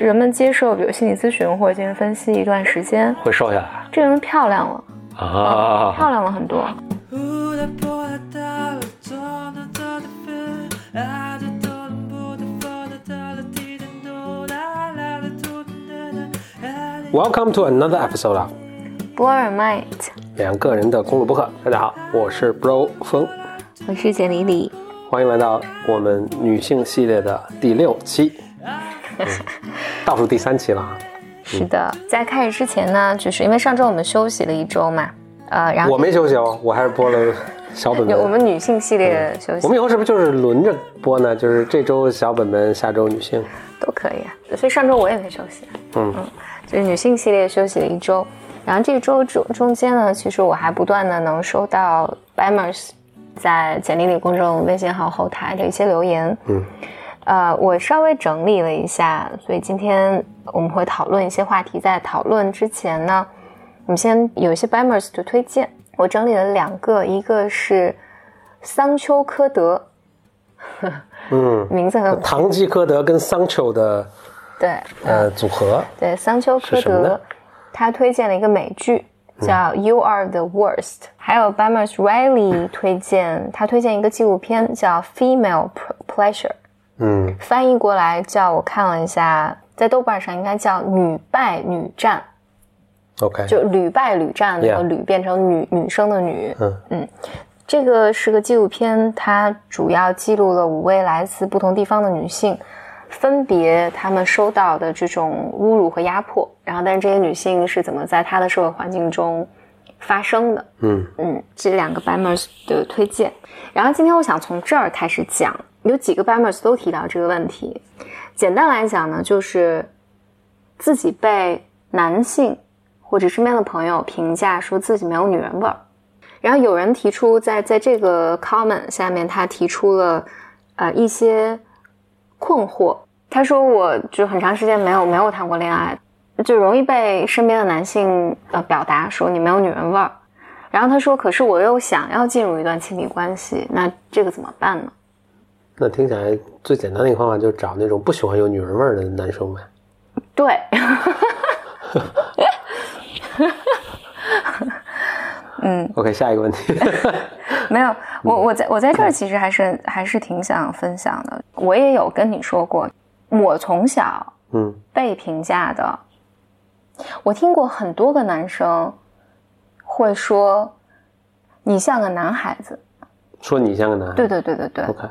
人们接受比如心理咨询或者精神分析一段时间，会瘦下来？这个人漂亮了，啊，漂亮了很多。Welcome to another episode of Blow your mind，两个人的公路博客。大家好，我是 Bro 风，我是简丽丽。欢迎来到我们女性系列的第六期，嗯 倒数第三期了啊。是的，在开始之前呢，就是因为上周我们休息了一周嘛，呃，然后我没休息哦，我还是播了小本本。我们女性系列休息我们以后是不是就是轮着播呢？就是这周小本本，下周女性。都可以啊。所以上周我也没休息，嗯就是女性系列休息了一周，然后这周中中间呢，其实我还不断的能收到 Bimers 在简历里公众微信号后台的一些留言，嗯，呃，我稍微整理了一下，所以今天我们会讨论一些话题。在讨论之前呢，我们先有一些 Bimers 的推荐，我整理了两个，一个是桑丘科德，嗯，名字很堂吉诃德跟桑丘的对，呃组合，对，桑丘科德，他推荐了一个美剧叫《You Are the Worst》，还有 Bamers Riley 推荐，他推荐一个纪录片叫《Female Pleasure》，嗯翻译过来叫我看了一下，在豆瓣上应该叫“女败女战，OK，”，就屡败屡战，那屡变成女女生的女。嗯这个是个纪录片，它主要记录了五位来自不同地方的女性，分别她们收到的这种侮辱和压迫，然后但是这些女性是怎么在她的社会环境中发生的。嗯嗯，这两个 Bamers 的推荐。然后今天我想从这儿开始讲，有几个 Bamers 都提到这个问题。简单来讲呢，就是自己被男性或者身边的朋友评价说自己没有女人味儿。然后有人提出在在这个 comment 下面，他提出了呃一些困惑。他说我就很长时间没有没有谈过恋爱，就容易被身边的男性呃表达说你没有女人味儿。然后他说，可是我又想要进入一段亲密关系，那这个怎么办呢？那听起来最简单的一个方法就是找那种不喜欢有女人味儿的男生呗。对，嗯，OK，下一个问题。没有，我我在我在这儿其实还是还是挺想分享的。我也有跟你说过，我从小嗯被评价的，我听过很多个男生会说你像个男孩子，说你像个男孩子。对对对对对。OK，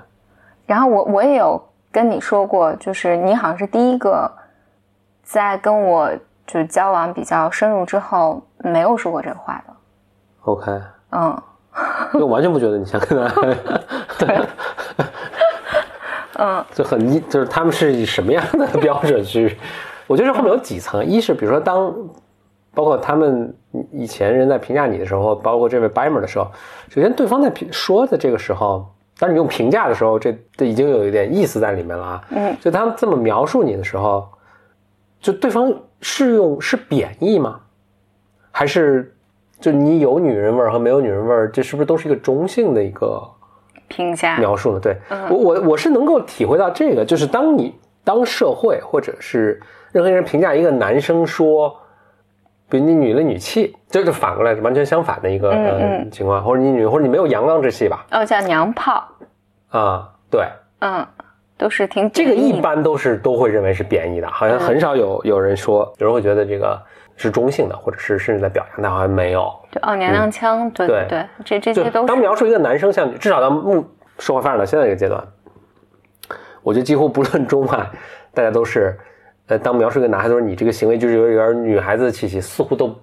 然后我我也有跟你说过，就是你好像是第一个在跟我就是交往比较深入之后没有说过这个话的，OK，嗯因为我完全不觉得你像个男孩。嗯就很一，就是他们是以什么样的标准去？我觉得这后面有几层，一是比如说当，包括他们以前人在评价你的时候，包括这位 Bimer 的时候，首先对方在评说的这个时候，当你用评价的时候，这这已经有一点意思在里面了啊。嗯，就他们这么描述你的时候，就对方是用是贬义吗？还是就你有女人味儿和没有女人味儿，这是不是都是一个中性的一个？评价，描述的，对、嗯我我我是能够体会到这个，就是当你当社会或者是任何人评价一个男生说，比如你女了女气，这就反过来是完全相反的一个、嗯呃嗯。情况，或者你女或者你没有阳刚之气吧，哦叫娘炮，啊，对，嗯，都是挺这个一般都是都会认为是贬义的，好像嗯。很少有有人说，有人会觉得这个是中性的，或者是甚至在表扬，但好像没有，对哦娘娘腔，对对对。对，这这些都是当描述一个男生像女，至少到目社会发展到现在这个阶段，我觉得几乎不论中外，大家都是，呃，当描述一个男孩子说你这个行为就是有点女孩子的气息，似乎都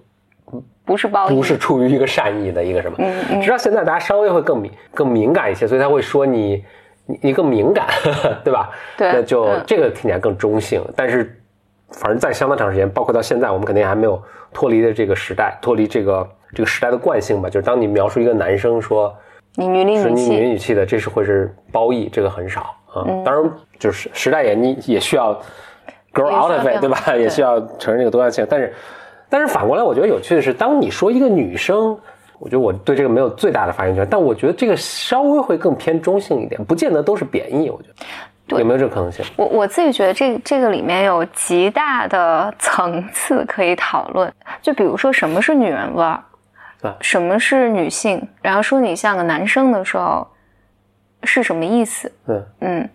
不是褒义，不是出于一个善意的一个什么。嗯嗯直到现在大家稍微会更敏更敏感一些，所以他会说你你你更敏感，对吧？对那就嗯这个听起来更中性，但是反正在相当长时间，包括到现在，我们肯定还没有脱离的这个时代，脱离这个这个时代的惯性吧。就是当你描述一个男生说你女里女是你女气，语气的，这是会是褒义，这个很少啊。嗯当然，就是时代也你也需要要 out of it，对吧？对也需要承认这个多样性。但是，但是反过来，我觉得有趣的是，当你说一个女生我觉得我对这个没有最大的发言权，但我觉得这个稍微会更偏中性一点，不见得都是贬义。我觉得，有没有这个可能性？我我自己觉得这这个里面有极大的层次可以讨论，就比如说什么是女人味儿对，什么是女性，然后说你像个男生的时候是什么意思？嗯嗯，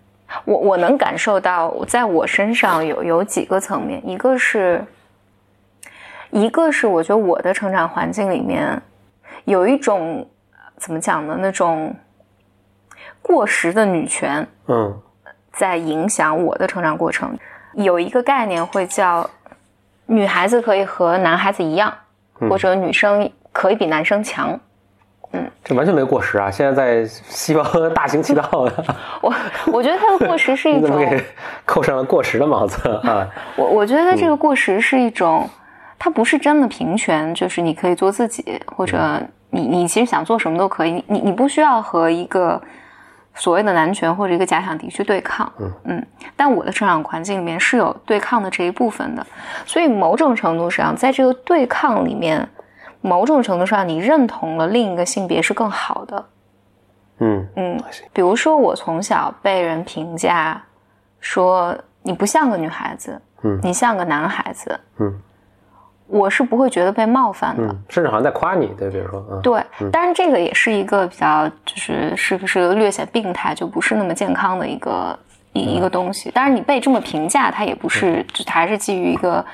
我我能感受到，在我身上有有几个层面，一个是，一个是我觉得我的成长环境里面有一种怎么讲呢，那种过时的女权嗯在影响我的成长过程。有一个概念会叫女孩子可以和男孩子一样，或者女生可以比男生强。这完全没过时啊！现在在西方大行其道的，我我觉得它的过时是一 你怎么种。给扣上了过时的帽子啊？我我觉得这个过时是一种，它不是真的平权，就是你可以做自己，或者你你其实想做什么都可以，你你不需要和一个所谓的男权或者一个假想敌去对抗。嗯但我的成长环境里面是有对抗的这一部分的，所以某种程度上，在这个对抗里面，某种程度上你认同了另一个性别是更好的。嗯嗯，比如说我从小被人评价说你不像个女孩子，嗯你像个男孩子，嗯我是不会觉得被冒犯的。嗯，甚至好像在夸你，对，比如说，嗯，对，但是这个也是一个比较，就是是不是略显病态，就不是那么健康的一个一一个东西。当然你被这么评价，它也不是，就它还是基于一个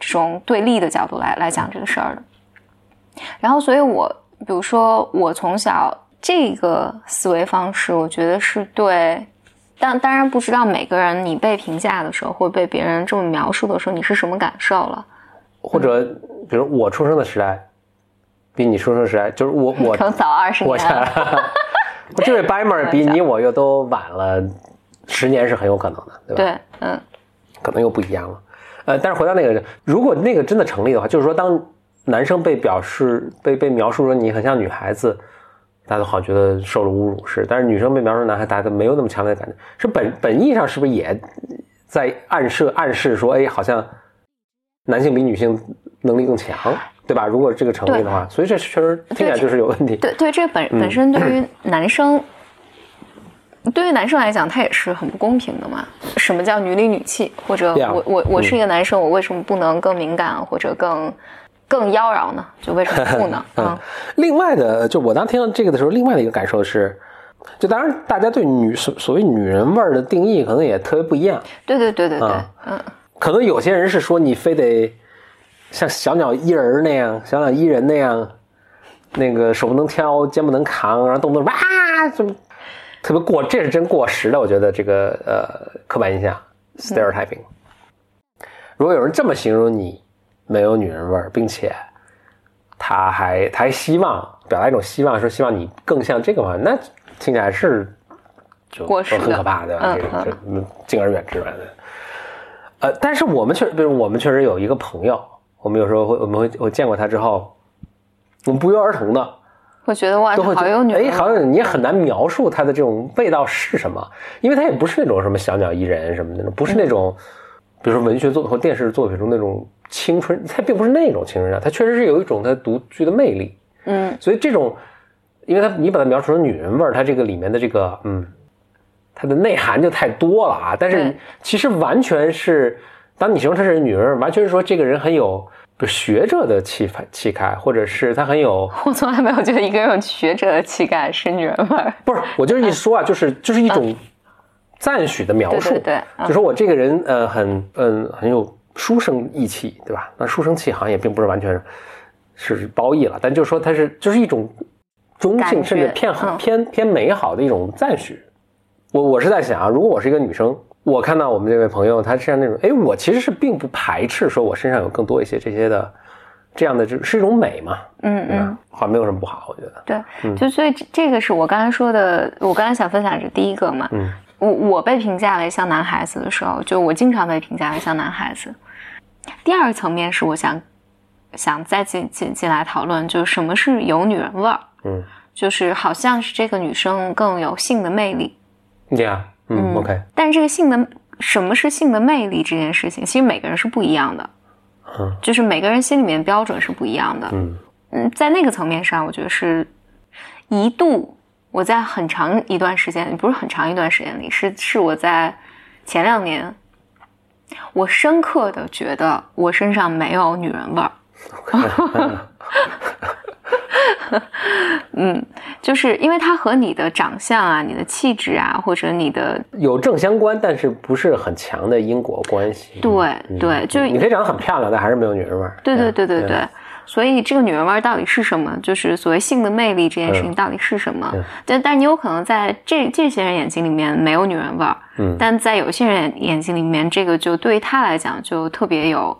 这种对立的角度来来讲这个事儿的。然后，所以我比如说我从小这个思维方式，我觉得是对。当当然不知道每个人你被评价的时候，或被别人这么描述的时候，你是什么感受了？或者比如我出生的时代，比你出生的时代，就是我我 可能早二十我年了。我这位 Bimer 比你我又都晚了十年是很有可能的，对吧？对，嗯，可能又不一样了。呃，但是回到那个，如果那个真的成立的话，就是说，当男生被表示被被描述说你很像女孩子，大家都好像觉得受了侮辱是，但是女生被描述男孩，大家都没有那么强烈的感觉。是本本意上是不是也在暗示暗示说，哎，好像男性比女性能力更强，对吧？如果这个成立的话，所以这确实听起来就是有问题。对对，这本嗯本身对于男生，对于男生来讲，他也是很不公平的嘛。什么叫女里女气？或者我我我是一个男生，我为什么不能更敏感或者更更妖娆呢？就为什么不呢？嗯，另外的，就我当听到这个的时候，另外的一个感受是，就当然大家对女所所谓女人味儿的定义可能也特别不一样。对对对对对啊，嗯，可能有些人是说你非得像小鸟依人那样，小鸟依人那样，那个手不能挑，肩不能扛，然后动不动哇，这么特别过，这是真过时的。我觉得这个呃刻板印象 stereotyping。如果有人这么形容你没有女人味儿，并且他还他还希望表达一种希望，说希望你更像这个嘛，那听起来是就很可怕，对吧？嗯这个敬而远之吧。呃，但是我们确，比如我们确实有一个朋友，我们有时候会，我们会我见过他之后，我们不约而同的我觉得哇，好有女人哎，好像你也很难描述他的这种味道是什么，因为他也不是那种什么小鸟依人什么的不是那种，比如说文学作或电视作品中那种青春，它并不是那种青春啊，它确实是有一种它独具的魅力，嗯所以这种，因为它你把它描述成女人味儿，它这个里面的这个嗯，它的内涵就太多了啊。但是其实完全是，当你形容她是女人完全是说这个人很有学者的气派气概，或者是他很有 我从来没有觉得一个人有学者的气概是女人味儿。不是，我就是一说啊，就是就是一种赞许的描述，对对对嗯就说我这个人呃很嗯很有书生意气，对吧？那书生气好像也并不是完全是褒义了，但就是说它是就是一种中性甚至偏好、嗯偏偏美好的一种赞许。我我是在想啊，如果我是一个女生，我看到我们这位朋友他身上那种，哎，我其实是并不排斥说我身上有更多一些这些的这样的，就是一种美嘛，嗯嗯。？好像没有什么不好，我觉得。对，就所以这这个是我刚才说的，我刚才想分享是第一个嘛。嗯，我我被评价为像男孩子的时候，就我经常被评价为像男孩子。第二个层面是我想想再进进进来讨论，就是什么是有女人味儿，嗯就是好像是这个女生更有性的魅力。，Yeah，嗯 o k 但是这个性的什么是性的魅力这件事情，其实每个人是不一样的，嗯就是每个人心里面标准是不一样的。嗯嗯，在那个层面上，我觉得是一度我在很长一段时间，不是很长一段时间里，是是我在前两年，我深刻的觉得我身上没有女人味儿。嗯，就是因为它和你的长相啊、你的气质啊，或者你的有正相关，但是不是很强的因果关系。对对，就是你可以长得很漂亮，但还是没有女人味儿。对对对对对，所以这个女人味到底是什么？就是所谓性的魅力这件事情到底是什么？但但你有可能在这这些人眼睛里面没有女人味儿，嗯，但在有些人眼睛里面，这个就对于他来讲就特别有。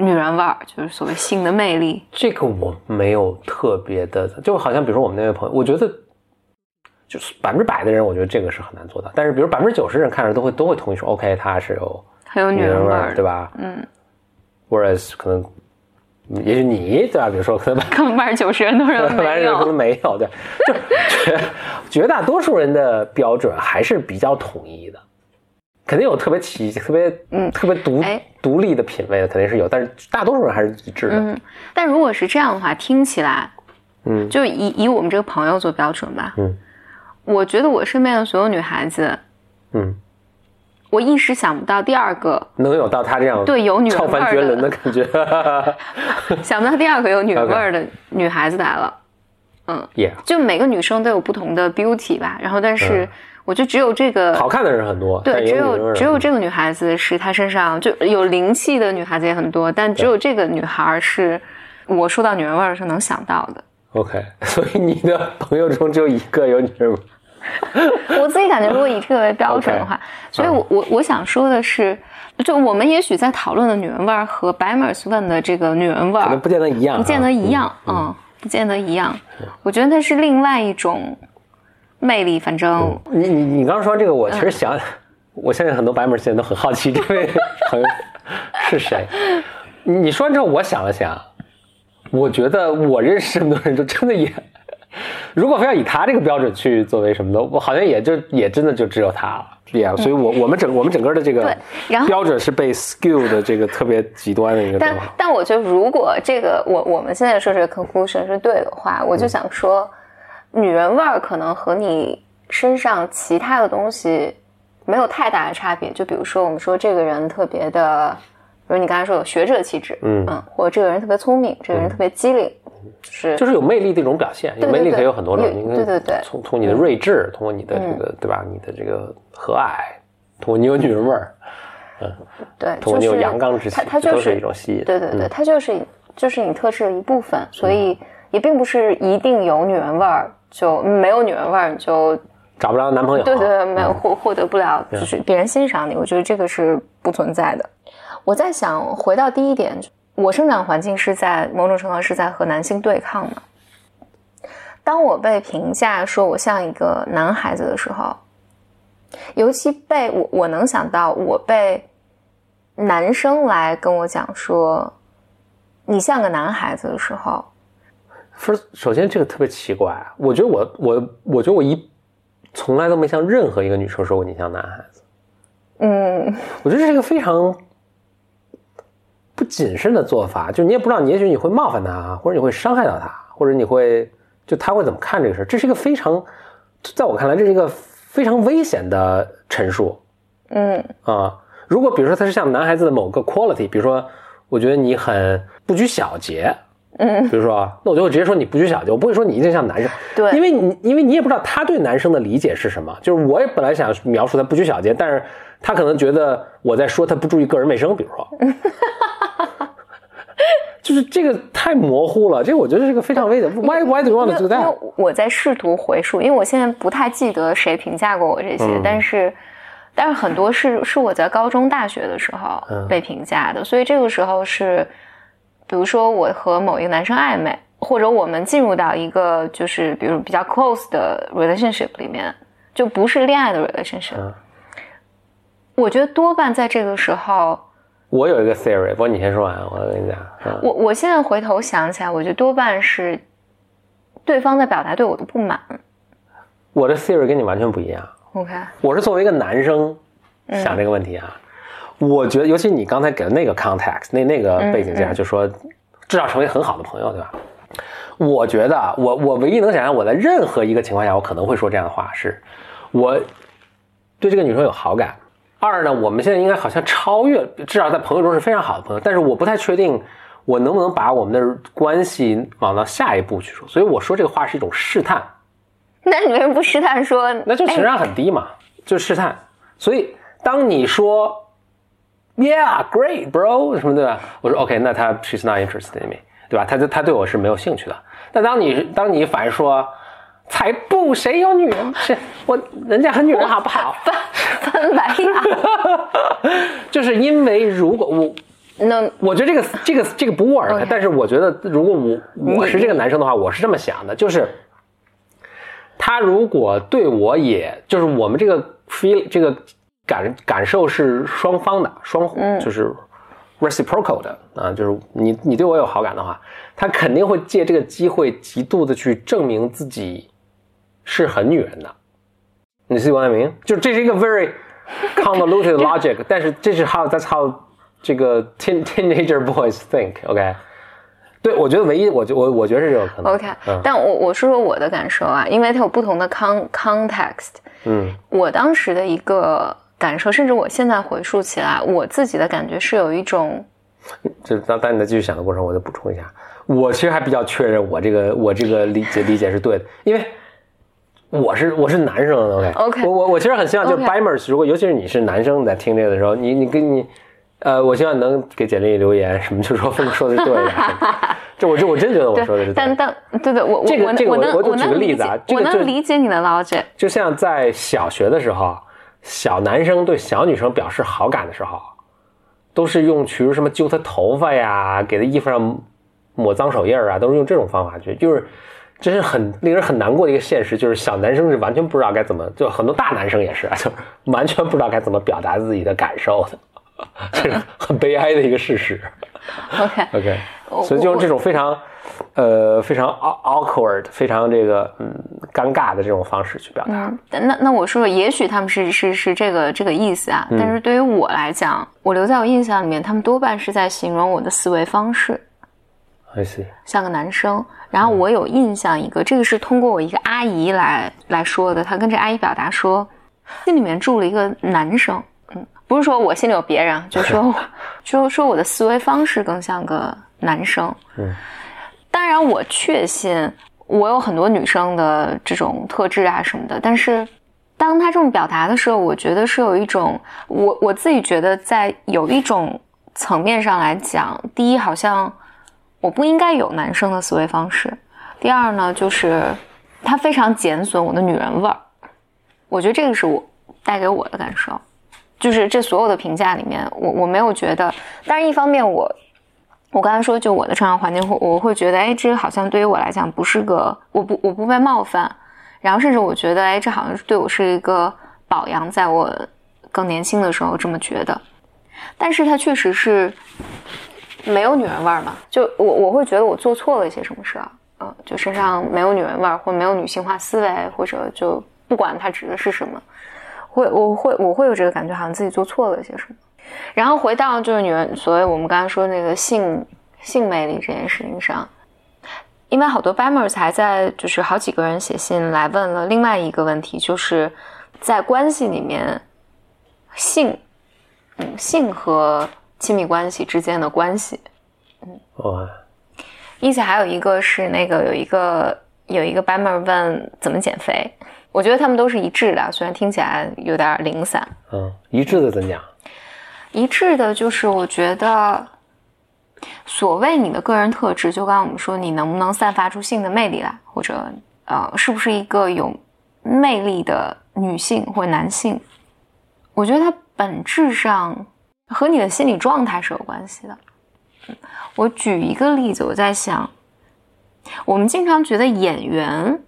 女人味儿就是所谓性的魅力，这个我没有特别的，就好像比如说我们那位朋友，我觉得就是百分之百的人，我觉得这个是很难做到。但是比如百分之九十人看着都会都会同意说，OK，他是有很有女人味儿，对吧？嗯。Whereas 可能也许你对吧？比如说可能可能百分之九十人都认为没有，可能没有，对，就绝绝大多数人的标准还是比较统一的。肯定有特别奇、特别嗯、特别独独立的品味的，肯定是有，但是大多数人还是一致的。嗯，但如果是这样的话，听起来，嗯，就以以我们这个朋友做标准吧。嗯，我觉得我身边的所有女孩子，嗯，我一时想不到第二个能有到她这样对有女人味儿的感觉，想不到第二个有女人味儿的女孩子来了。嗯，也就每个女生都有不同的 beauty 吧，然后但是。我觉得只有这个好看的人很多，对，只有只有这个女孩子是她身上就有灵气的女孩子也很多，但只有这个女孩是我说到女人味儿是能想到的。OK，所以你的朋友中只有一个有女人味儿。我自己感觉，如果以这个为标准的话，所以我我我想说的是，就我们也许在讨论的女人味儿和白美斯问的这个女人味儿，可能不见得一样，不见得一样，嗯，不见得一样。我觉得它是另外一种。魅力，反正你你你刚刚说这个，我其实想，我相信很多白门现在都很好奇这位朋友是谁。你说完之后，我想了想，我觉得我认识这么多人，就真的也，如果非要以他这个标准去作为什么的，我好像也就也真的就只有他了。对呀，所以我我们整我们整个的这个标准是被 skill 的这个特别极端的一个。但但我觉得，如果这个我我们现在说这个 conclusion 是对的话，我就想说。女人味儿可能和你身上其他的东西没有太大的差别，就比如说我们说这个人特别的，比如你刚才说有学者气质，嗯嗯，或者这个人特别聪明，这个人特别机灵，是就是有魅力的一种表现。有魅力可以有很多种，对对对，从从你的睿智，通过你的这个对吧，你的这个和蔼，通过你有女人味儿，嗯，对，通过你有阳刚之气，它它就是一种吸引。对对对，它就是就是你特质的一部分，所以也并不是一定有女人味儿。就没有女人味儿，就找不着男朋友。对对，没有获获得不了，就是别人欣赏你。我觉得这个是不存在的。我在想，回到第一点，我生长环境是在某种程度上是在和男性对抗的。当我被评价说我像一个男孩子的时候，尤其被我我能想到我被男生来跟我讲说你像个男孩子的时候。不是，首先这个特别奇怪。我觉得我我我觉得我一从来都没向任何一个女生说过你像男孩子。嗯，我觉得这是一个非常不谨慎的做法。就你也不知道，你也许你会冒犯他，或者你会伤害到他，或者你会就他会怎么看这个事这是一个非常，在我看来，这是一个非常危险的陈述。嗯啊，如果比如说他是像男孩子的某个 quality，比如说我觉得你很不拘小节。嗯，比如说，那我就会直接说你不拘小节，我不会说你一定像男生，对，因为你因为你也不知道他对男生的理解是什么，就是我也本来想描述他不拘小节，但是他可能觉得我在说他不注意个人卫生，比如说，就是这个太模糊了，这个我觉得是个非常危险。Why why do you want to do that？我在试图回溯，因为我现在不太记得谁评价过我这些，但是但是很多是是我在高中大学的时候被评价的，所以这个时候是。比如说，我和某一个男生暧昧，或者我们进入到一个就是比如比较 close 的 relationship 里面，就不是恋爱的 relationship。我觉得多半在这个时候，我有一个 theory，不过你先说完，我跟你讲。我我现在回头想起来，我觉得多半是对方在表达对我的不满。我的 theory 跟你完全不一样。OK，我是作为一个男生想这个问题啊。我觉得，尤其你刚才给的那个 context，那那个背景下，就说至少成为很好的朋友，对吧？我觉得啊我我唯一能想象我在任何一个情况下我可能会说这样的话是，我对这个女生有好感。二呢，我们现在应该好像超越，至少在朋友中是非常好的朋友，但是我不太确定我能不能把我们的关系往到下一步去说，所以我说这个话是一种试探。那你为什么不试探说？那就情哎商很低嘛，就试探。所以当你说 “Yeah, great, bro” 什么对吧？我说 OK，那他 she's not interested in me，对吧？他他对我是没有兴趣的。但当你当你反说“才不，谁有女人？是我人家很女人好不好翻白眼。？” 就是因为如果我那我觉得这个这个这个不 work，、OK 但是我觉得如果我我是这个男生的话，我是这么想的，就是他如果对我也就是我们这个 feel 这个感感受是双方的，双嗯就是 reciprocal 的啊，就是你你对我有好感的话，他肯定会借这个机会极度的去证明自己是很女人的。你 see what I mean？就这是一个 very convoluted logic，但是这是 how that's how 这个 teen teenager boys think，OK？、对，我觉得唯一，我觉我我觉得是这种可能。OK，、嗯但我我说说我的感受啊，因为它有不同的 con context。嗯我当时的一个感受，甚至我现在回溯起来，我自己的感觉是有一种，就当当你在继续想的过程，我再补充一下，我其实还比较确认我这个我这个理解理解是对的，因为我是我是男生，OK。OK 我我我其实很希望就是 Bimers，如果尤其是你是男生在听这个的时候，你你跟你呃，我希望你能给简历留言什么，就说说的是对 的，这我就我真觉得我说的是对。但的。但对对，我我这个我我能这个我我就举个例子啊我这个就能理解你的 logic。就像在小学的时候，小男生对小女生表示好感的时候，都是用比如什么揪她头发呀，给她衣服上抹脏手印儿啊，都是用这种方法去，就是这是很令人很难过的一个现实，就是小男生是完全不知道该怎么，就很多大男生也是啊，就完全不知道该怎么表达自己的感受的，这是很悲哀的一个事实。OK，OK，所以就用这种非常呃非常 aw- awkward、非常这个嗯尴尬的这种方式去表达。嗯，那那我说，也许他们是是是这个这个意思啊，嗯但是对于我来讲，我留在我印象里面，他们多半是在形容我的思维方式，I see。像个男生。然后我有印象一个，这个是通过我一个阿姨来来说的，她跟这阿姨表达说，心里面住了一个男生，嗯，不是说我心里有别人啊，就说 就说我的思维方式更像个男生。嗯，当然我确信我有很多女生的这种特质啊什么的，但是当他这么表达的时候，我觉得是有一种我我自己觉得在有一种层面上来讲，第一好像我不应该有男生的思维方式，第二呢就是他非常减损我的女人味儿，我觉得这个是我带给我的感受。就是这所有的评价里面，我我没有觉得，但是一方面我，我刚才说就我的成长环境，我我会觉得，哎，这好像对于我来讲不是个，我不我不被冒犯，然后甚至我觉得，哎，这好像是对我是一个保养，在我更年轻的时候这么觉得，但是它确实是没有女人味儿嘛，就我我会觉得我做错了一些什么事儿，嗯、就身上没有女人味儿，或没有女性化思维，或者就不管它指的是什么，会我会我会有这个感觉，好像自己做错了一些什么。然后回到就是女人，所谓我们刚才说那个性性魅力这件事情上，因为好多 Bamers 还在就是好几个人写信来问了另外一个问题，就是在关系里面性，嗯，性和亲密关系之间的关系。嗯哇，一起还有一个是那个有一个有一个 Bamer 问怎么减肥，我觉得他们都是一致的，虽然听起来有点零散。嗯，一致的怎讲？一致的就是我觉得，所谓你的个人特质，就刚刚我们说，你能不能散发出性的魅力来，或者呃，是不是一个有魅力的女性或男性？我觉得它本质上和你的心理状态是有关系的。嗯我举一个例子，我在想，我们经常觉得演员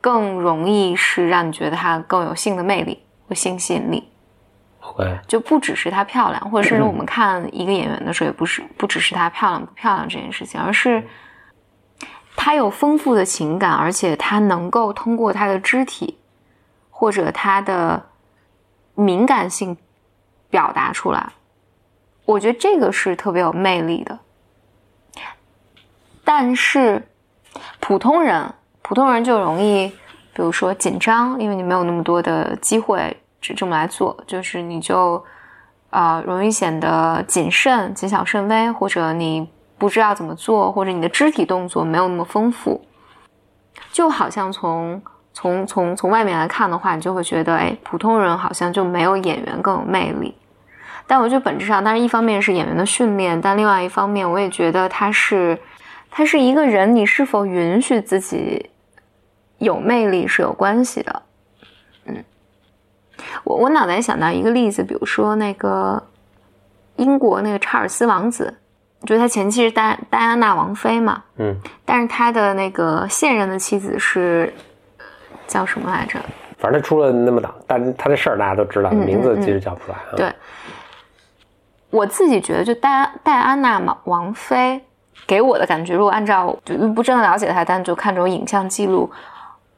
更容易是让你觉得他更有性的魅力或性吸引力。OK，就不只是她漂亮，或者甚至我们看一个演员的时候，也不是不只是她漂亮不漂亮这件事情，而是她有丰富的情感，而且她能够通过她的肢体或者她的敏感性表达出来。我觉得这个是特别有魅力的。但是普通人，普通人就容易，比如说紧张，因为你没有那么多的机会只这么来做，就是你就啊、容易显得谨慎、谨小慎微，或者你不知道怎么做，或者你的肢体动作没有那么丰富，就好像从从从从外面来看的话，你就会觉得，哎，普通人好像就没有演员更有魅力。但我觉得本质上，当然一方面是演员的训练，但另外一方面，我也觉得他是，他是一个人，你是否允许自己有魅力是有关系的。嗯，我我脑袋想到一个例子，比如说那个英国那个查尔斯王子，就他前妻是戴戴安娜王妃嘛，嗯，但是他的那个现任的妻子是叫什么来着？反正他出了那么档，但是他的事儿大家都知道，嗯名字其实叫不出来啊。对，我自己觉得，就戴戴安娜嘛，王菲给我的感觉，如果按照就不真的了解她，但就看这种影像记录，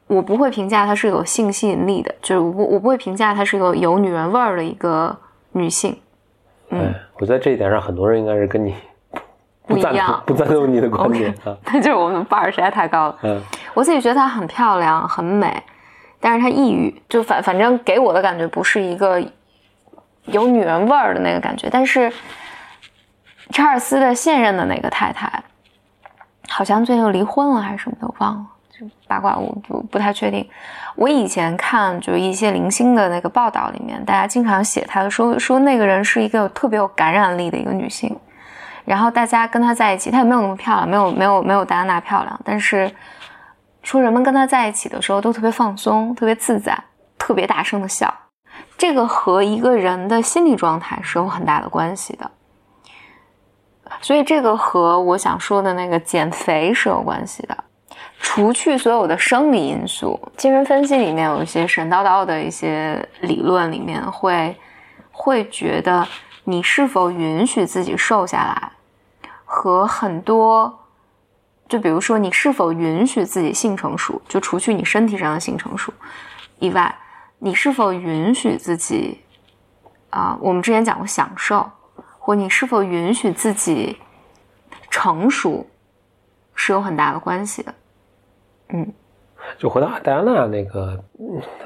我不会评价她是有性吸引力的，就是我不我不会评价她是个有女人味儿的一个女性。嗯哎，我在这一点上，很多人应该是跟你不一样同，不赞同你的观点啊。那就是我们 bar 实在太高了。嗯我自己觉得她很漂亮，很美，但是她抑郁，就反反正给我的感觉不是一个有女人味儿的那个感觉。但是查尔斯的现任的那个太太，好像最近又离婚了还是什么的，我忘了，就八卦我不不太确定。我以前看就一些零星的那个报道里面，大家经常写她说说那个人是一个特别有感染力的一个女性。然后大家跟她在一起，她也没有那么漂亮，没有没有没有戴安娜漂亮，但是说人们跟他在一起的时候都特别放松，特别自在，特别大声的笑，这个和一个人的心理状态是有很大的关系的。所以这个和我想说的那个减肥是有关系的。除去所有的生理因素，精神分析里面有一些神叨叨的一些理论，里面会会觉得你是否允许自己瘦下来，和很多，就比如说你是否允许自己性成熟，就除去你身体上的性成熟以外，你是否允许自己啊、我们之前讲过享受，或你是否允许自己成熟，是有很大的关系的。嗯就回到戴安娜那个，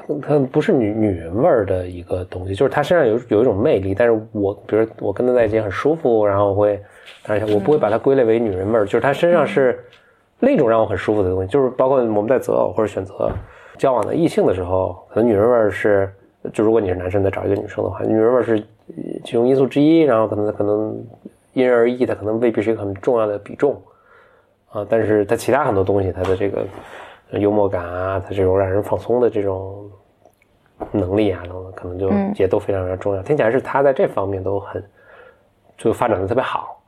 嗯她不是女女人味儿的一个东西，就是她身上有有一种魅力，但是我比如我跟她在一起很舒服，然后我会，而且我不会把她归类为女人味儿，就是她身上是那种让我很舒服的东西，就是包括我们在择偶或者选择交往的异性的时候，可能女人味儿是，就如果你是男生再找一个女生的话，女人味儿是其中因素之一，然后可能可能因人而异，它可能未必是一个很重要的比重。啊，但是它其他很多东西，它的这个呃幽默感啊，他这种让人放松的这种能力啊等等，可能就嗯也都非常非常重要。听起来是他在这方面都很就发展的特别好，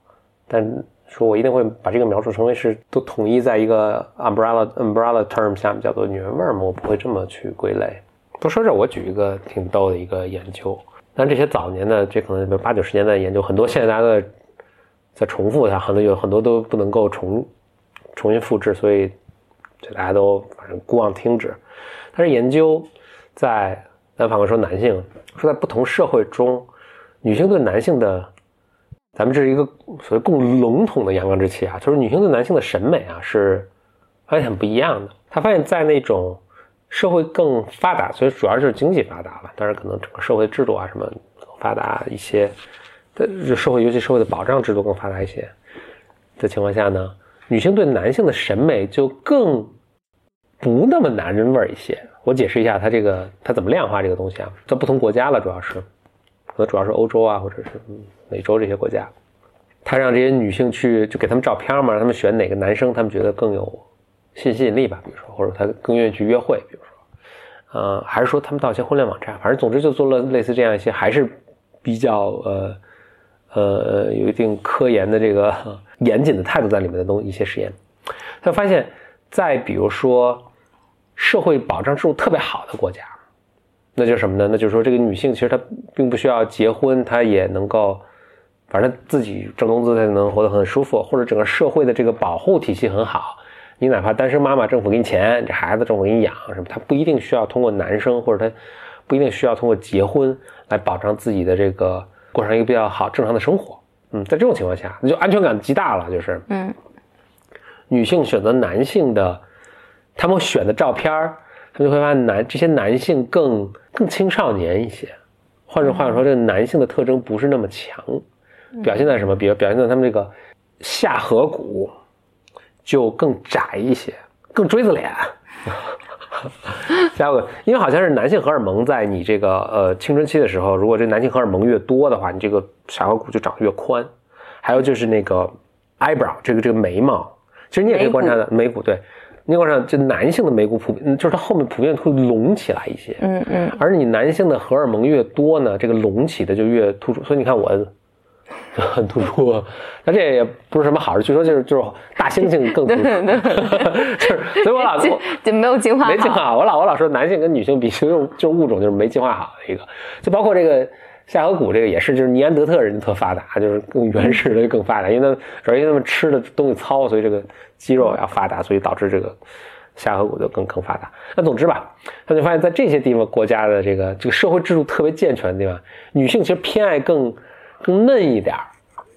但说我一定会把这个描述成为是都统一在一个 umbrella umbrella term 下面叫做女人味儿嘛，我不会这么去归类。不说这，我举一个挺逗的一个研究，但这些早年的这可能八九十年代的研究，很多现在大家都在在重复它，很多有很多都不能够重重新复制，所以这大家都反正姑妄听之。但是研究在咱反过说男性，说在不同社会中，女性对男性的，咱们这是一个所谓更笼统的阳刚之气啊，就是女性对男性的审美啊是发现很不一样的。他发现，在那种社会更发达，所以主要是经济发达了，当然可能整个社会制度啊什么更发达一些的社会，尤其社会的保障制度更发达一些的情况下呢，女性对男性的审美就更不那么男人味儿一些。我解释一下，它这个它怎么量化这个东西啊？在不同国家了，主要是可能主要是欧洲啊，或者是美洲这些国家，他让这些女性去就给他们照片嘛，让他们选哪个男生他们觉得更有性吸引力吧，比如说，或者他更愿意去约会，比如说，呃，还是说他们到一些婚恋网站，反正总之就做了类似这样一些，还是比较呃呃有一定科研的这个 严谨的态度在里面的东一些实验，他发现，在比如说社会保障制度特别好的国家，那就是什么呢？那就是说这个女性其实她并不需要结婚，她也能够，反正自己挣工资，她就能活得很舒服，或者整个社会的这个保护体系很好。你哪怕单身妈妈，政府给你钱，这孩子政府给你养，什么，她不一定需要通过男生，或者她不一定需要通过结婚来保障自己的这个过上一个比较好正常的生活。嗯，在这种情况下，那就安全感极大了，就是嗯女性选择男性的，他们选的照片儿，他们就会发现男这些男性更更青少年一些，换句话说，这个男性的特征不是那么强，表现在什么？比如表现在他们这个下颌骨就更窄一些，更锥子脸。下个，因为好像是男性荷尔蒙在你这个呃青春期的时候，如果这男性荷尔蒙越多的话，你这个下颌骨就长得越宽。还有就是那个 eyebrow，这个这个眉毛，其实你也可以观察的眉骨，对，你观察就男性的眉骨普遍就是它后面普遍会隆起来一些，嗯嗯，而你男性的荷尔蒙越多呢，这个隆起的就越突出。所以你看我很突出，那这也不是什么好事。据说就是就是大猩猩更突出，就是所以我老就就没有进化，没进化好。我老我老说男性跟女性比，就就物种就是没进化好的一个，就包括这个下颌骨这个也是，就是尼安德特人特发达，就是更原始的更发达，因为他们主要因为他们吃的东西糙，所以这个肌肉要发达，所以导致这个下颌骨就更更发达。那总之吧，他就发现，在这些地方国家的这个这个社会制度特别健全的地方，女性其实偏爱更更嫩一点儿、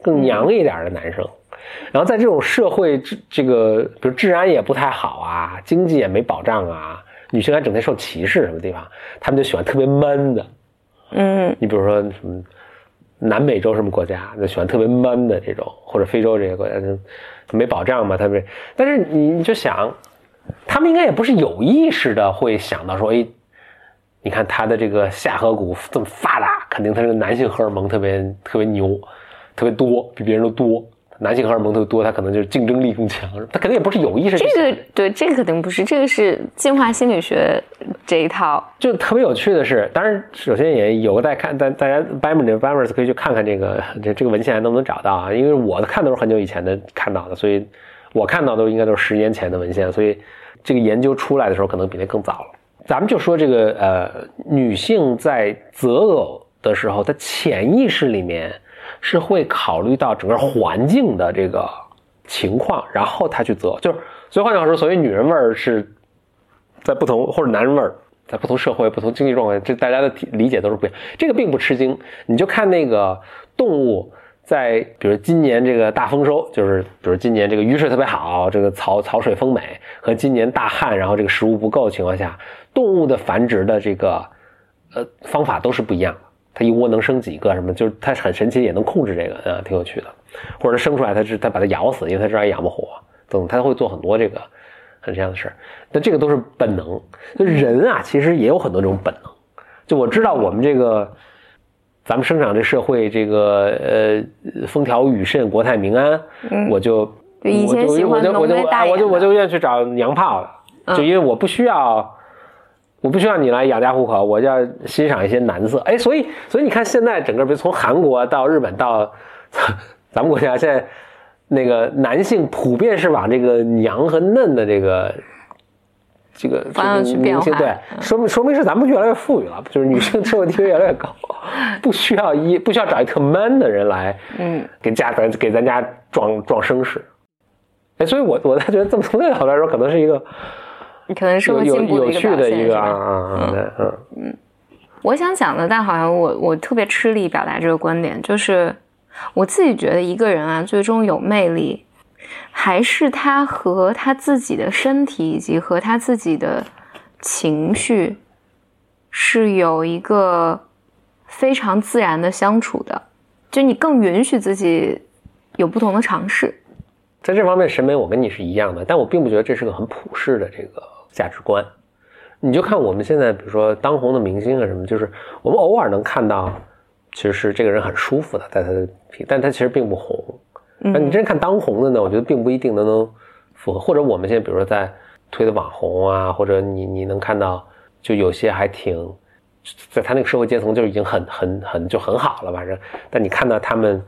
更娘一点儿的男生。然后在这种社会这这个，比如治安也不太好啊，经济也没保障啊，女性还整天受歧视什么地方，他们就喜欢特别 man 的。嗯你比如说什么南美洲什么国家，就喜欢特别 man 的这种，或者非洲这些国家就没保障嘛，他们。但是你你就想，他们应该也不是有意识的会想到说，哎，你看他的这个下颌骨这么发达，肯定他这个男性荷尔蒙特别特别牛，特别多，比别人都多。男性荷尔蒙特别多，他可能就是竞争力更强，他肯定也不是有意识。这个对这个肯定不是，这个是进化心理学这一套。就特别有趣的是，当然，首先也有个在看，大大家 Bamers 的 Bamers 可以去看看这个这这个文献还能不能找到啊？因为我看都是很久以前的看到的，所以我看到都应该都是十年前的文献，所以这个研究出来的时候可能比那更早了。咱们就说这个呃，女性在择偶的时候，她潜意识里面是会考虑到整个环境的这个情况，然后她去择，就是所以换句话说，所谓女人味儿是在不同或者男人味儿，在不同社会、不同经济状况，这大家的理解都是不一样。这个并不吃惊，你就看那个动物在，比如今年这个大丰收，就是比如今年这个雨水特别好，这个草草水丰美，和今年大旱，然后这个食物不够的情况下，动物的繁殖的这个呃方法都是不一样的。它一窝能生几个什么，就是它很神奇，也能控制这个，啊，挺有趣的。或者生出来，它是它把它咬死，因为它知道养不活，等它会做很多这个很这样的事儿。但这个都是本能，就人啊，其实也有很多这种本能。就我知道我们这个，咱们生长这社会，这个呃风调雨顺、国泰民安，我就就以前我就喜欢我就我就我就我就愿意去找娘炮的，就因为我不需要。我不需要你来养家糊口，我就要欣赏一些男色。哎，所以所以你看，现在整个比如从韩国到日本到 咱们国家，现在那个男性普遍是往这个娘和嫩的这个这个方向去变对，说明说明是咱们越来越富裕了，就是女性社会地位越来越高，不需要一不需要找一特 man 的人来，嗯，给家咱给咱家装装声势。哎，所以我我才觉得这么从这个角度来说，可能是一个可能社有有会进步的一个表现，的一个啊是吧？啊啊，对，嗯。我想讲的，但好像我我特别吃力表达这个观点，就是我自己觉得一个人啊，最终有魅力，还是他和他自己的身体以及和他自己的情绪是有一个非常自然的相处的，就你更允许自己有不同的尝试。在这方面审美我跟你是一样的，但我并不觉得这是个很普世的这个价值观。你就看我们现在，比如说当红的明星啊什么，就是我们偶尔能看到，其实是这个人很舒服的，在他的，但他其实并不红。那你真看当红的呢，我觉得并不一定能能符合。或者我们现在比如说在推的网红啊，或者你你能看到，就有些还挺，在他那个社会阶层就已经很很很就很好了，反正。但你看到他们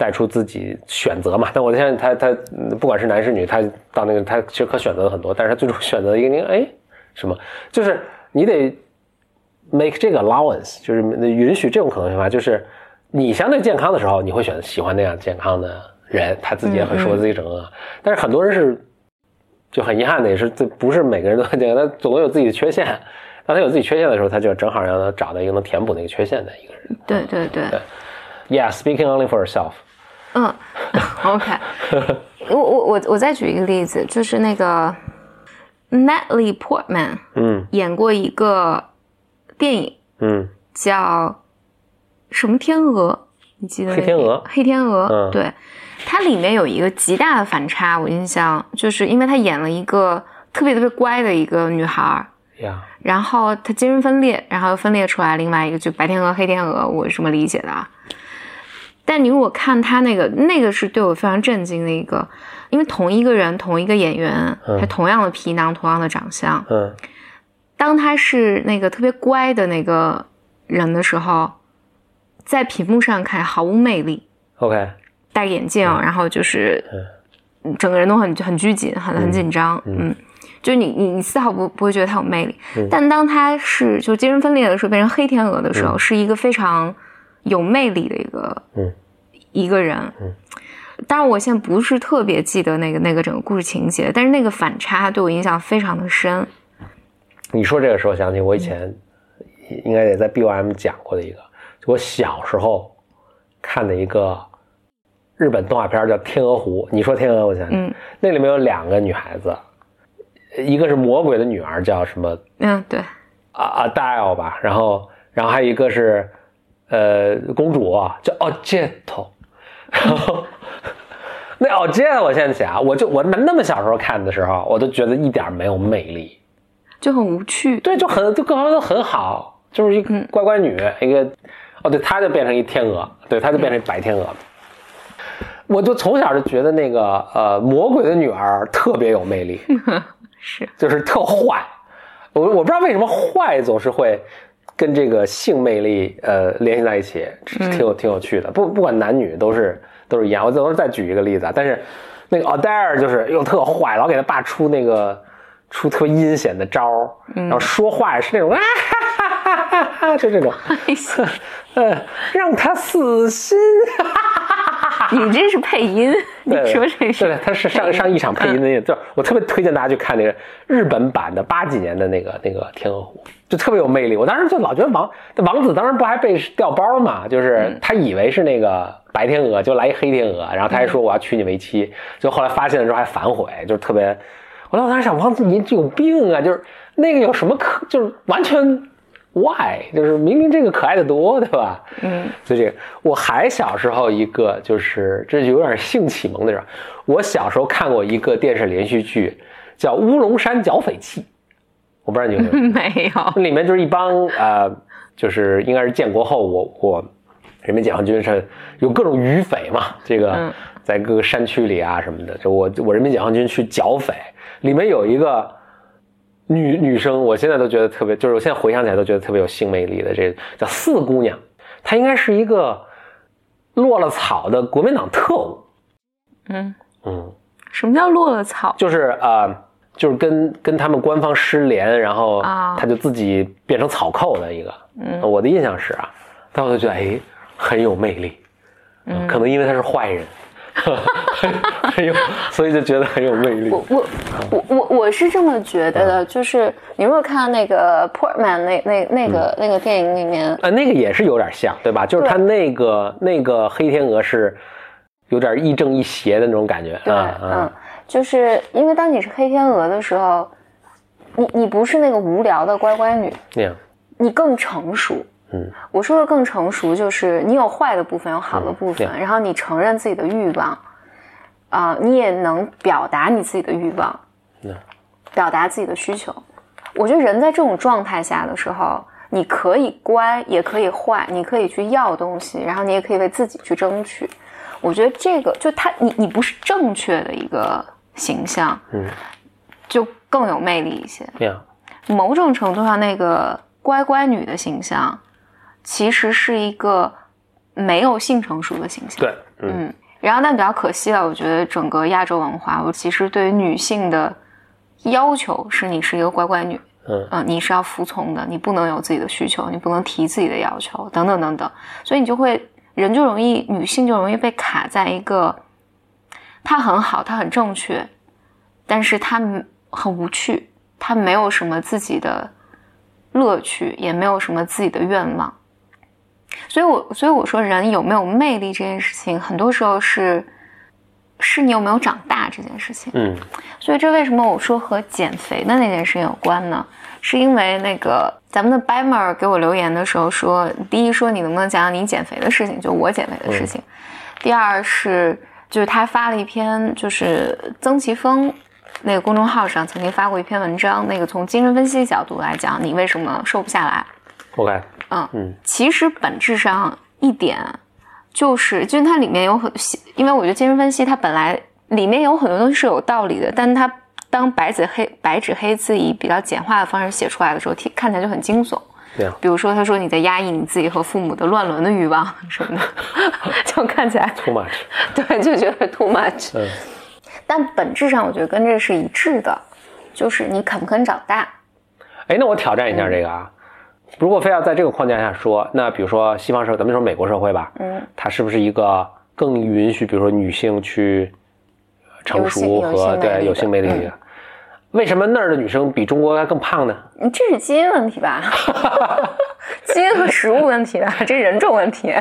带出自己选择嘛？但我现在他他嗯不管是男是女，他到那个他其实可选择的很多，但是他最终选择一个你哎什么，就是你得 make 这个 allowance，就是允许这种可能性吧，就是你相对健康的时候，你会选喜欢那样健康的人，他自己也很说自己整个，但是很多人是就很遗憾的，也是这不是每个人都很健康，他总有自己的缺陷。当他有自己缺陷的时候，他就正好让他找到一个能填补那个缺陷的一个人。对对对，对 Yeah, speaking only for yourself。嗯，OK，我我我我再举一个例子，就是那个 Natalie Portman，嗯。演过一个电影嗯。叫什么天鹅，你记得那个黑天鹅。黑天鹅，嗯。对，它里面有一个极大的反差，我印象就是因为她演了一个特别特别乖的一个女孩儿。呀，然后他精神分裂，然后又分裂出来另外一个，就白天鹅、黑天鹅，我是这么理解的啊。但你如果看他那个，那个是对我非常震惊的一个，因为同一个人、同一个演员，嗯。他同样的皮囊、同样的长相，嗯。当他是那个特别乖的那个人的时候，在屏幕上看毫无魅力，，OK，戴眼镜，然后就是整个人都很很拘谨，很很紧张，嗯，就你你你丝毫不不会觉得他有魅力，但当他是就精神分裂的时候变成黑天鹅的时候，是一个非常有魅力的一个嗯一个人，嗯。当然我现在不是特别记得那个那个整个故事情节，但是那个反差对我影响非常的深，你说这个时候想起我以前应该也在 BOM 讲过的一个，就我小时候看的一个日本动画片叫《天鹅湖》。你说天鹅，我想起嗯。那里面有两个女孩子，一个是魔鬼的女儿，叫什么？嗯，对，啊啊 Adele 吧，然后然后还有一个是呃公主叫 Ojeto，然后那 Ojeto 我现在想，我就我那么小时候看的时候，我都觉得一点没有魅力。就很无趣，对，就很就各方面都很好，就是一个乖乖女，一个哦，对，她就变成一天鹅，对，她就变成一白天鹅。我就从小就觉得那个呃魔鬼的女儿特别有魅力，是，就是特坏。我我不知道为什么坏总是会跟这个性魅力呃联系在一起，挺有挺有趣的。不不管男女都是都是一样。我等会儿再举一个例子啊，但是那个奥黛尔就是又特坏，老给他爸出那个出特别阴险的招儿，然后说话也是那种啊哈哈哈哈哈，就这种，呃，让他死心。你这是配音，你说这是。对，他是上上一场配音的那个，就是我特别推荐大家去看那个日本版的八几年的那个那个《天鹅湖》，就特别有魅力。我当时就老觉得王王子当时不还被调包嘛，就是他以为是那个白天鹅，就来一黑天鹅，然后他还说我要娶你为妻，就后来发现了之后还反悔，就是特别。我当时想，王子你有病啊！就是那个有什么可，就是完全 why，就是明明这个可爱的多，对吧？嗯，所以这个我还小时候一个就是这有点性启蒙的人，我小时候看过一个电视连续剧叫《乌龙山剿匪记》，我不知道你有没有。没有，里面就是一帮呃，就是应该是建国后我我人民解放军是有各种余匪嘛，这个嗯在各个山区里啊什么的，就我我人民解放军去剿匪，里面有一个女女生，我现在都觉得特别，就是我现在回想起来都觉得特别有性魅力的，这个叫四姑娘，她应该是一个落了草的国民党特务，嗯，嗯。什么叫落了草？就是呃，就是跟跟他们官方失联，然后啊。他就自己变成草寇的一个。嗯。我的印象是啊，但我就觉得哎很有魅力，嗯，可能因为他是坏人，很很有，所以就觉得很有魅力。我我。我我我是这么觉得的，就是你如果看到那个 Portman 那那那个、那个电影里面，呃，那个也是有点像，对吧？就是他那个那个黑天鹅是有点亦正亦邪的那种感觉，对，啊嗯。啊，，就是因为当你是黑天鹅的时候，你你不是那个无聊的乖乖女，你更成熟。嗯，我说的更成熟，就是你有坏的部分，有好的部分，嗯然后你承认自己的欲望，啊、你也能表达你自己的欲望，嗯表达自己的需求。我觉得人在这种状态下的时候，你可以乖，也可以坏，你可以去要东西，然后你也可以为自己去争取。我觉得这个就他，你你不是正确的一个形象，嗯，就更有魅力一些。那样，某种程度上，那个乖乖女的形象，其实是一个没有性成熟的形象。对，嗯。嗯，然后但比较可惜了，我觉得整个亚洲文化，我其实对于女性的要求是你是一个乖乖女，嗯。呃，你是要服从的，你不能有自己的需求，你不能提自己的要求，等等等等，所以你就会人就容易女性就容易被卡在一个，她很好，他很正确，但是他很无趣，他没有什么自己的乐趣，也没有什么自己的愿望。所以我所以我说人有没有魅力这件事情，很多时候是是你有没有长大这件事情。嗯所以这为什么我说和减肥的那件事情有关呢？是因为那个咱们的 Bimer 给我留言的时候说，第一说你能不能讲讲你减肥的事情，就我减肥的事情；第二是就是他发了一篇，就是曾奇峰那个公众号上曾经发过一篇文章，那个从精神分析角度来讲，你为什么瘦不下来？，OK，嗯嗯其实本质上一点就是，就是它里面有很，因为我觉得精神分析它本来里面有很多东西是有道理的，但它当白纸黑白纸黑字以比较简化的方式写出来的时候，听看起来就很惊悚。对啊。比如说，他说你在压抑你自己和父母的乱伦的欲望 什么的，就看起来，too much，对，就觉得 too much。嗯。但本质上，我觉得跟这是一致的，就是你肯不肯长大。哎，那我挑战一下这个啊，如果非要在这个框架下说，那比如说西方社会，咱们说美国社会吧，嗯，它是不是一个更允许，比如说女性去成熟有有性和对有性魅力的？嗯为什么那儿的女生比中国还更胖呢？这是基因问题吧？基因和食物问题吧？这人种问题。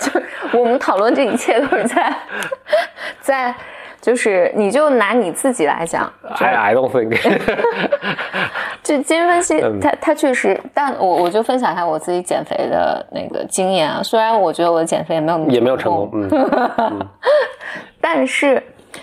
就我们讨论这一切都是在在，就是你就拿你自己来讲，就 I I don't think，就基因分析嗯，它它确实，但我我就分享一下我自己减肥的那个经验啊。虽然我觉得我的减肥也没有也没有成功，嗯但是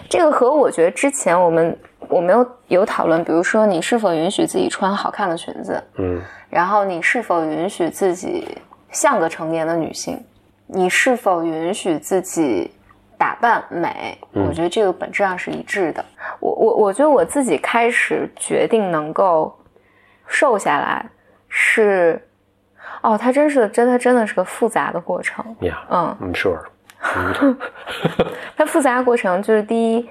这个和我觉得之前我们我没有有讨论，比如说你是否允许自己穿好看的裙子，嗯然后你是否允许自己像个成年的女性？你是否允许自己打扮美？嗯我觉得这个本质上是一致的。我我我觉得我自己开始决定能够瘦下来是，哦，它真是真它真的是个复杂的过程。，Yeah，嗯，I'm sure，它复杂的过程就是第一，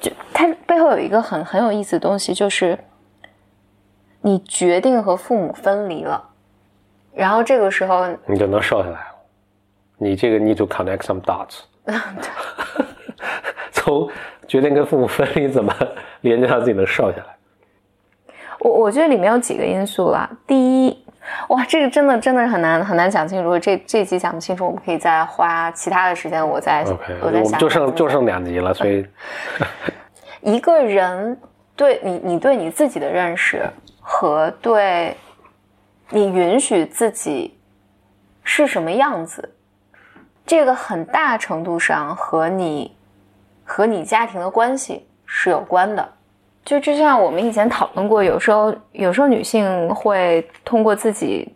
就它背后有一个很很有意思的东西，就是你决定和父母分离了，然后这个时候你就能瘦下来了。你这个 need to connect some dots，从决定跟父母分离，怎么连接到自己能瘦下来？我我觉得里面有几个因素啦。第一，哇，这个真的真的很难很难讲清楚。如果这这集讲不清楚，我们可以再花其他的时间，我再 OK，我再想。我们就剩就剩两集了，所以一个人对你你对你自己的认识和对你允许自己是什么样子，这个很大程度上和你和你家庭的关系是有关的。就就像我们以前讨论过，有时候有时候女性会通过自己，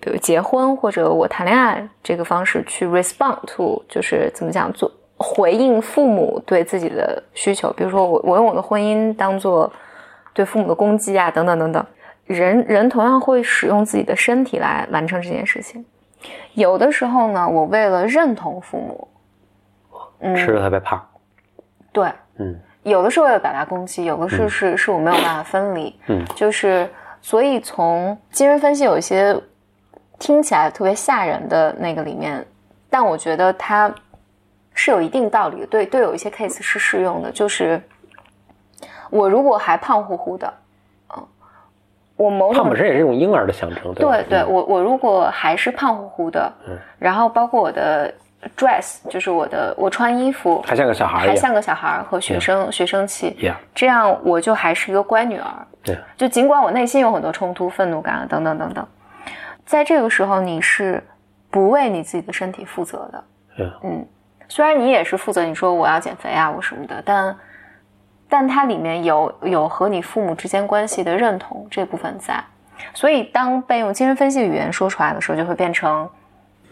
比如结婚或者我谈恋爱这个方式去 respond to，就是怎么讲做回应父母对自己的需求。比如说我我用我的婚姻当做对父母的攻击啊，等等等等。人人同样会使用自己的身体来完成这件事情。有的时候呢，我为了认同父母，嗯，吃的特别胖。对，嗯有的是为了表达攻击，有的是是是我没有办法分离，嗯。就是所以从精神分析有一些听起来特别吓人的那个里面，但我觉得它是有一定道理的，对对，有一些 case 是适用的，就是我如果还胖乎乎的，嗯，我某种胖本身也是一种婴儿的象征，对？对对，我我如果还是胖乎乎的，嗯。然后包括我的 dress，就是我的我穿衣服还像个小孩。还像个小孩和学生、学生气这样我就还是一个乖女儿。对，就尽管我内心有很多冲突、愤怒感啊等等等等，在这个时候你是不为你自己的身体负责的。嗯，虽然你也是负责，你说我要减肥啊，我什么的，但但它里面有有和你父母之间关系的认同这部分在，所以当被用精神分析语言说出来的时候，就会变成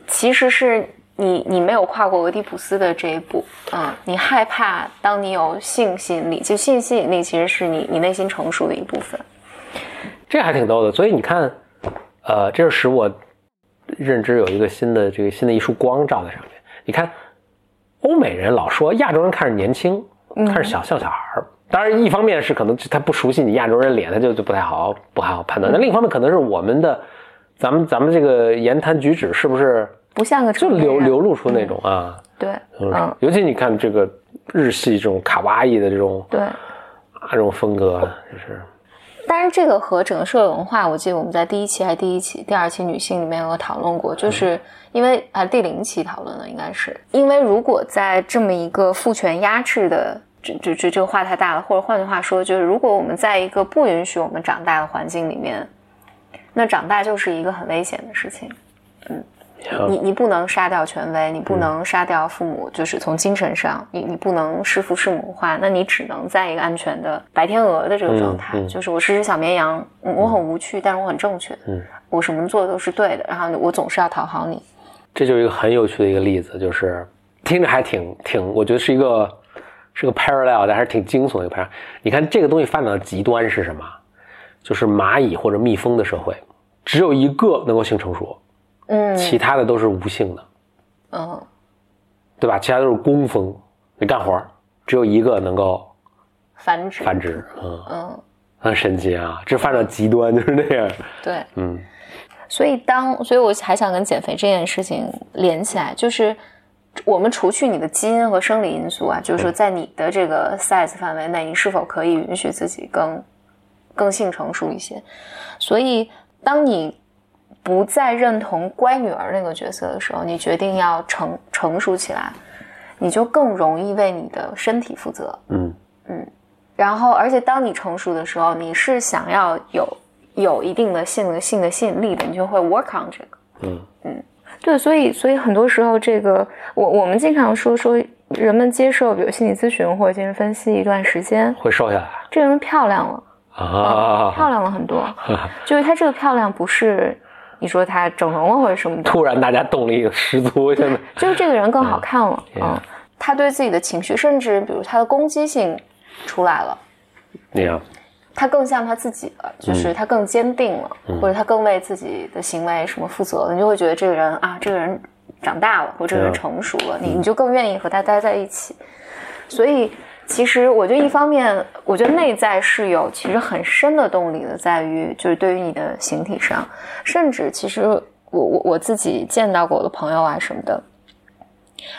其实是你你没有跨过俄狄浦斯的这一步，嗯，你害怕当你有性吸引力，就性吸引力其实是你你内心成熟的一部分。这还挺逗的。所以你看，呃，这是使我认知有一个新的这个新的一束光照在上面。你看，欧美人老说亚洲人看着年轻，看着小像小孩儿。当然，一方面是可能他不熟悉你亚洲人脸，他就就不太好不太好判断。那另一方面，可能是我们的咱们咱们这个言谈举止是不是不像个就流流露出那种啊？对，嗯嗯，尤其你看这个日系这种卡哇伊的这种对。啊这种风格，就是当然，这个和整个社会文化，我记得我们在第一期还是第一期、第二期女性里面有讨论过，就是因为啊第零期讨论的应该是，因为如果在这么一个父权压制的，这这这这个话太大了，或者换句话说，就是如果我们在一个不允许我们长大的环境里面，那长大就是一个很危险的事情。嗯，你你不能杀掉权威，你不能杀掉父母，就是从精神上，你你不能弑父弑母化，那你只能在一个安全的白天鹅的这个状态，就是我是只小绵羊，我很无趣，但是我很正确，嗯，我什么做的都是对的，然后我总是要讨好你。这就是一个很有趣的一个例子，就是听着还挺挺，我觉得是一个是个 parallel，但还是挺惊悚的一个 parallel。你看这个东西发展到极端是什么？就是蚂蚁或者蜜蜂的社会，只有一个能够性成熟。嗯，其他的都是无性的，嗯，对吧？其他都是工蜂，你干活只有一个能够繁殖，繁殖，嗯嗯，很神奇啊！这发展极端就是那样，对，嗯。所以当，所以我还想跟减肥这件事情连起来，就是我们除去你的基因和生理因素啊，就是说在你的这个 size 范围内，你是否可以允许自己更更性成熟一些？所以当你。不再认同乖女儿那个角色的时候，你决定要成成熟起来，你就更容易为你的身体负责。嗯。嗯，然后，而且当你成熟的时候，你是想要有有一定的性的性的吸引力的，你就会 work on 这个。嗯。嗯，对，所以所以很多时候，这个我我们经常说说，人们接受比如心理咨询或者精神分析一段时间会瘦下来，这个人漂亮了。啊，漂亮了很多，就是她这个漂亮不是。你说他整容了或者什么的，突然大家动力十足，现在。就是这个人更好看了。嗯，他对自己的情绪，甚至比如他的攻击性出来了，那样，他更像他自己了，就是他更坚定了，或者他更为自己的行为什么负责了，你就会觉得这个人啊，这个人长大了，或者这个人成熟了，你你就更愿意和他待在一起。所以。其实，我觉得一方面，我觉得内在是有其实很深的动力的，在于就是对于你的形体上，甚至其实我我我自己见到过我的朋友啊什么的，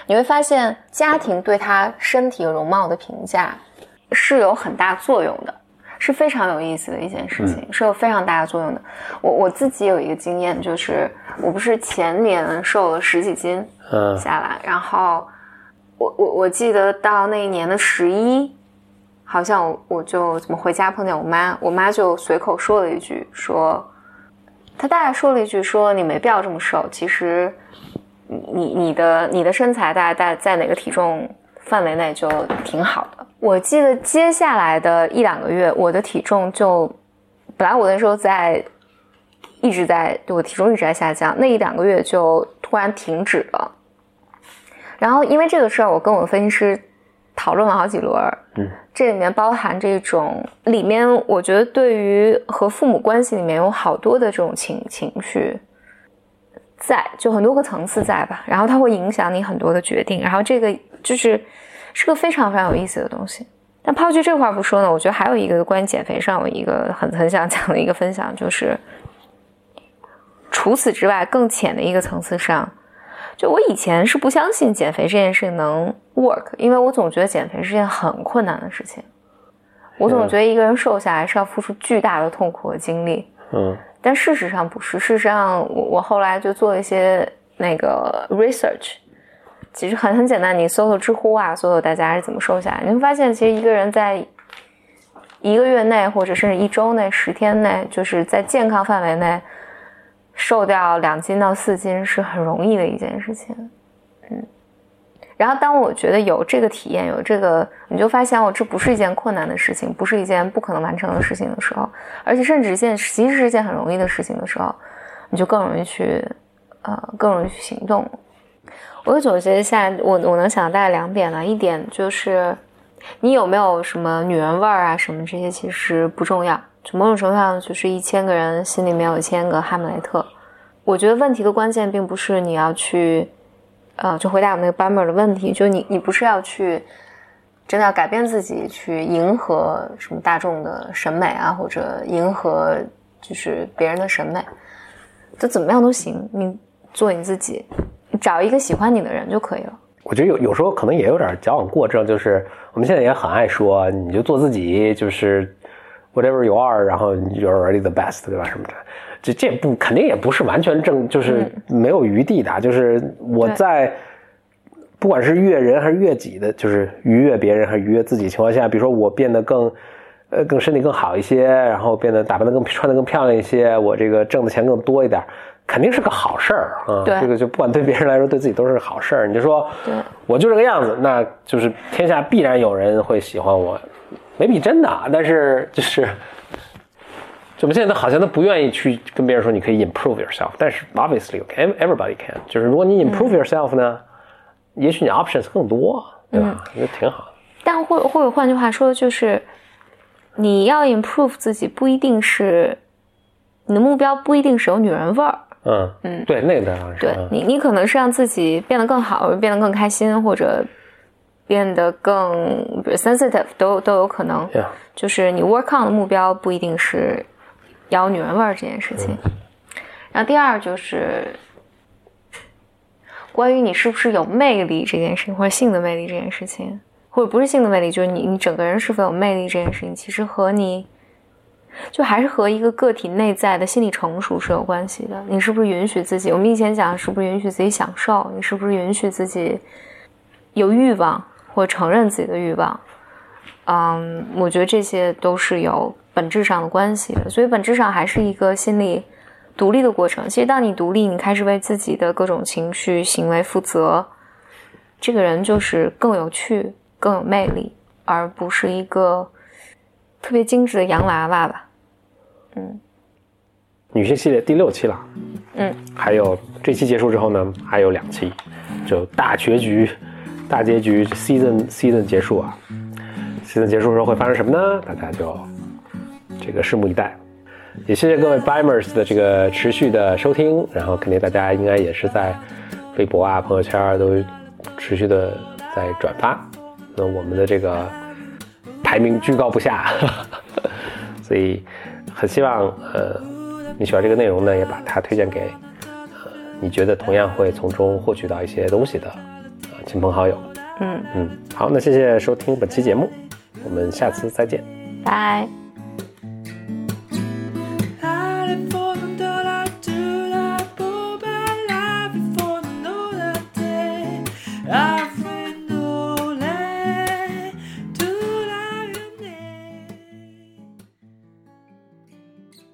你会发现家庭对他身体容貌的评价是有很大作用的，是非常有意思的一件事情，是有非常大的作用的。我我自己有一个经验，就是我不是前年瘦了十几斤下来，然后。我我我记得到那一年的十一，好像我我就怎么回家碰见我妈，我妈就随口说了一句，说，她大概说了一句，说你没必要这么瘦，其实，你你的你的身材大概在在哪个体重范围内就挺好的。我记得接下来的一两个月，我的体重就，本来我那时候在一直在，我体重一直在下降，那一两个月就突然停止了。然后，因为这个事儿，我跟我的分析师讨论了好几轮。嗯，这里面包含这种里面，我觉得对于和父母关系里面有好多的这种情情绪在，就很多个层次在吧。然后它会影响你很多的决定。然后这个就是是个非常非常有意思的东西。但抛去这块不说呢，我觉得还有一个关于减肥上，有一个很很想讲的一个分享，就是除此之外更浅的一个层次上。就我以前是不相信减肥这件事情能 work，因为我总觉得减肥是件很困难的事情。我总觉得一个人瘦下来是要付出巨大的痛苦和精力。嗯。但事实上不是，事实上我我后来就做了一些那个 research，其实很很简单，你搜搜知乎啊，搜搜大家是怎么瘦下来，你会发现其实一个人在一个月内或者甚至一周内、十天内，就是在健康范围内。瘦掉两斤到四斤是很容易的一件事情，嗯，然后当我觉得有这个体验，有这个，你就发现哦，这不是一件困难的事情，不是一件不可能完成的事情的时候，而且甚至一件其实是一件很容易的事情的时候，你就更容易去，呃，更容易去行动。我就总结一下，我我能想大概两点呢，一点就是你有没有什么女人味儿啊，什么这些其实不重要。就某种程度上，就是一千个人心里面有一千个哈姆雷特。我觉得问题的关键并不是你要去，呃，就回答我们那个 Bummer 的问题，就你你不是要去真的要改变自己，去迎合什么大众的审美啊，或者迎合就是别人的审美，就怎么样都行。你做你自己，找一个喜欢你的人就可以了。我觉得有有时候可能也有点矫枉过正，就是我们现在也很爱说，你就做自己，就是。Whatever you are，然后 you're already the best，对吧？什么的，这这不肯定也不是完全正，就是没有余地的。就是我在不管是悦人还是悦己的，就是愉悦别人还是愉悦自己情况下，比如说我变得更呃更身体更好一些，然后变得打扮的更穿的更漂亮一些，我这个挣的钱更多一点。肯定是个好事儿啊！这个就不管对别人来说，对自己都是好事儿。你就说，我就这个样子，那就是天下必然有人会喜欢我，没比真的。但是就是，就我们现在都好像都不愿意去跟别人说你可以 improve yourself，但是 obviously，everybody can。就是如果你 improve yourself 呢，也许你 options 更多，对吧？那挺好。但或或者换句话说，就是你要 improve 自己，不一定是你的目标，不一定是有女人味儿。嗯嗯，对，那个当然是。对你，你可能是让自己变得更好，变得更开心，或者变得更 sensitive，都都有可能。就是你 work on 的目标不一定是要女人味儿这件事情。然后第二就是关于你是不是有魅力这件事情，或者性的魅力这件事情，或者不是性的魅力，就是你你整个人是否有魅力这件事情，其实和你。就还是和一个个体内在的心理成熟是有关系的。你是不是允许自己？我们以前讲，是不是允许自己享受？你是不是允许自己有欲望，或承认自己的欲望？嗯，我觉得这些都是有本质上的关系的。所以本质上还是一个心理独立的过程。其实，当你独立，你开始为自己的各种情绪、行为负责，这个人就是更有趣、更有魅力，而不是一个特别精致的洋娃娃吧。嗯，女性系列第六期了，嗯，还有这期结束之后呢，还有两期，就大结局、大结局 season season 结束啊，season 结束时候会发生什么呢？大家就这个拭目以待。也谢谢各位 Bimers 的这个持续的收听，然后肯定大家应该也是在微博啊、朋友圈都持续的在转发，那我们的这个排名居高不下，所以。很希望，呃，你喜欢这个内容呢，也把它推荐给，呃，你觉得同样会从中获取到一些东西的，亲朋好友。嗯。嗯好那谢谢收听本期节目我们下次再见。拜。Ah!